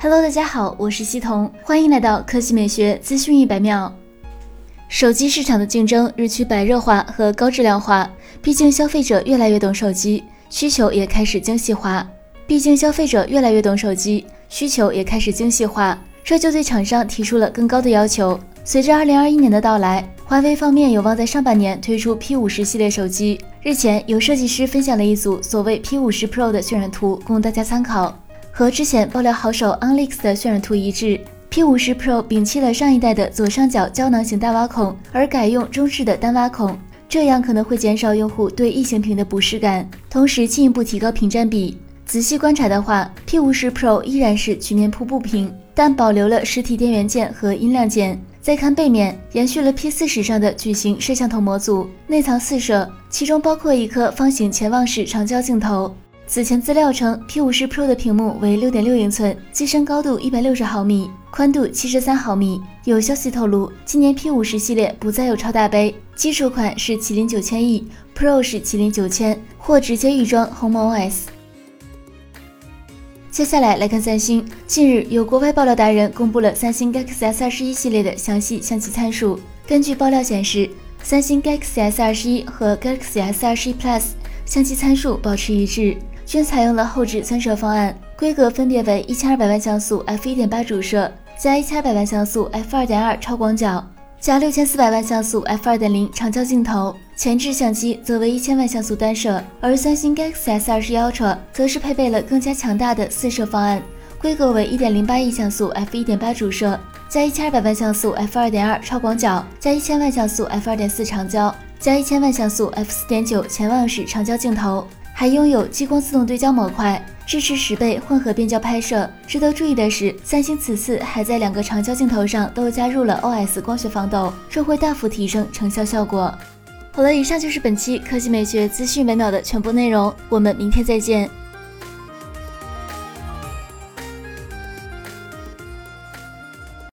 Hello，大家好，我是西彤，欢迎来到科技美学资讯一百秒。手机市场的竞争日趋白热化和高质量化，毕竟消费者越来越懂手机，需求也开始精细化。毕竟消费者越来越懂手机，需求也开始精细化，这就对厂商提出了更高的要求。随着二零二一年的到来，华为方面有望在上半年推出 P 五十系列手机。日前，有设计师分享了一组所谓 P 五十 Pro 的渲染图，供大家参考。和之前爆料好手 OnLeaks 的渲染图一致，P 五十 Pro 摒弃了上一代的左上角胶囊型大挖孔，而改用中置的单挖孔，这样可能会减少用户对异形屏的不适感，同时进一步提高屏占比。仔细观察的话，P 五十 Pro 依然是曲面瀑布屏，但保留了实体电源键和音量键。再看背面，延续了 P 四时上的矩形摄像头模组，内藏四摄，其中包括一颗方形潜望式长焦镜头。此前资料称，P 五十 Pro 的屏幕为六点六英寸，机身高度一百六十毫米，宽度七十三毫米。有消息透露，今年 P 五十系列不再有超大杯，基础款是麒麟九千 E，Pro 是麒麟九千，或直接预装鸿蒙 OS。接下来来看三星。近日，有国外爆料达人公布了三星 Galaxy S 二十一系列的详细相机参数。根据爆料显示，三星 Galaxy S 二十一和 Galaxy S 二十一 Plus 相机参数保持一致，均采用了后置三摄方案，规格分别为一千二百万像素 f 一点八主摄加一千二百万像素 f 二点二超广角。加六千四百万像素 f 二点零长焦镜头，前置相机则为一千万像素单摄，而三星 Galaxy S 二十一 Ultra 则是配备了更加强大的四摄方案，规格为一点零八亿像素 f 一点八主摄加一千二百万像素 f 二点二超广角加一千万像素 f 二点四长焦加一千万像素 f 四点九潜望式长焦镜头，还拥有激光自动对焦模块。支持十倍混合变焦拍摄。值得注意的是，三星此次还在两个长焦镜头上都加入了 OS 光学防抖，这会大幅提升成像效果。好了，以上就是本期科技美学资讯每秒的全部内容，我们明天再见。